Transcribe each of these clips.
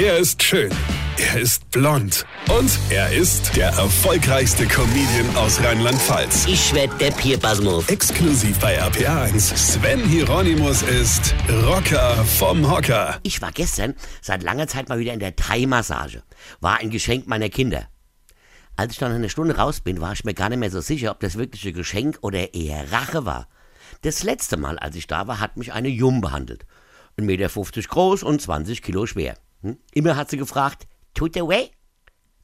Er ist schön. Er ist blond. Und er ist der erfolgreichste Comedian aus Rheinland-Pfalz. Ich werd der Pierpasmus. Exklusiv bei RPA1. Sven Hieronymus ist Rocker vom Hocker. Ich war gestern seit langer Zeit mal wieder in der Thai-Massage. War ein Geschenk meiner Kinder. Als ich dann eine Stunde raus bin, war ich mir gar nicht mehr so sicher, ob das wirkliche Geschenk oder eher Rache war. Das letzte Mal, als ich da war, hat mich eine Jung behandelt. 1,50 Meter groß und 20 Kilo schwer. Hm? Immer hat sie gefragt, tut der weh?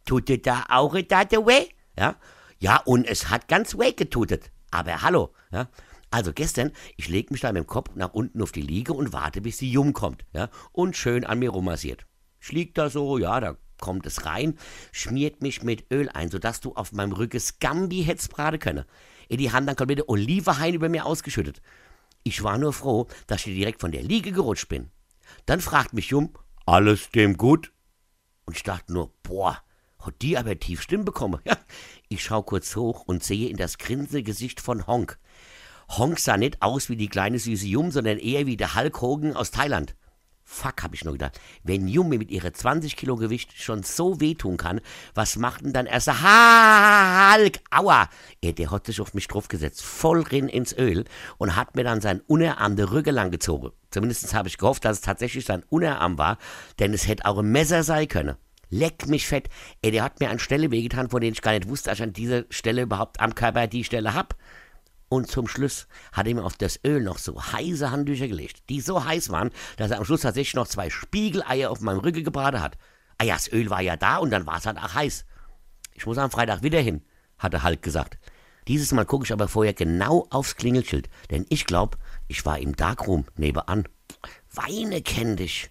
Tut der da auch da der weh? Ja? Ja, und es hat ganz weh getutet. Aber hallo, ja? Also gestern, ich leg mich da mit dem Kopf nach unten auf die Liege und warte, bis die Jung kommt, ja? Und schön an mir rummassiert. Ich lieg da so, ja, da kommt es rein, schmiert mich mit Öl ein, sodass du auf meinem Rücken Scambi hättest braten können. In die Hand dann komplette Olivenhain über mir ausgeschüttet. Ich war nur froh, dass ich direkt von der Liege gerutscht bin. Dann fragt mich Jung, alles dem gut? Und ich dachte nur, boah, hat die aber tief Stimmen bekommen. Ja, ich schau kurz hoch und sehe in das grinsende Gesicht von Honk. Honk sah nicht aus wie die kleine süße Jum, sondern eher wie der Hulk Hogan aus Thailand. Fuck, hab ich nur gedacht. Wenn Yumi mit ihrer 20 Kilo Gewicht schon so wehtun kann, was macht denn dann erst Hulk? Aua! Er, der hat sich auf mich draufgesetzt, voll rin ins Öl und hat mir dann sein Unterarm der Rücken lang gezogen. Zumindest habe ich gehofft, dass es tatsächlich sein Unterarm war, denn es hätte auch ein Messer sein können. Leck mich fett. Ey, der hat mir an Stelle wehgetan, von denen ich gar nicht wusste, dass ich an dieser Stelle überhaupt am Körper die Stelle hab. Und zum Schluss hat er mir auf das Öl noch so heiße Handtücher gelegt, die so heiß waren, dass er am Schluss tatsächlich noch zwei Spiegeleier auf meinem Rücken gebraten hat. Ah ja, das Öl war ja da und dann war es halt auch heiß. Ich muss am Freitag wieder hin, hatte Hulk gesagt. Dieses Mal gucke ich aber vorher genau aufs Klingelschild, denn ich glaube, ich war im Darkroom nebenan. Weine kenn dich,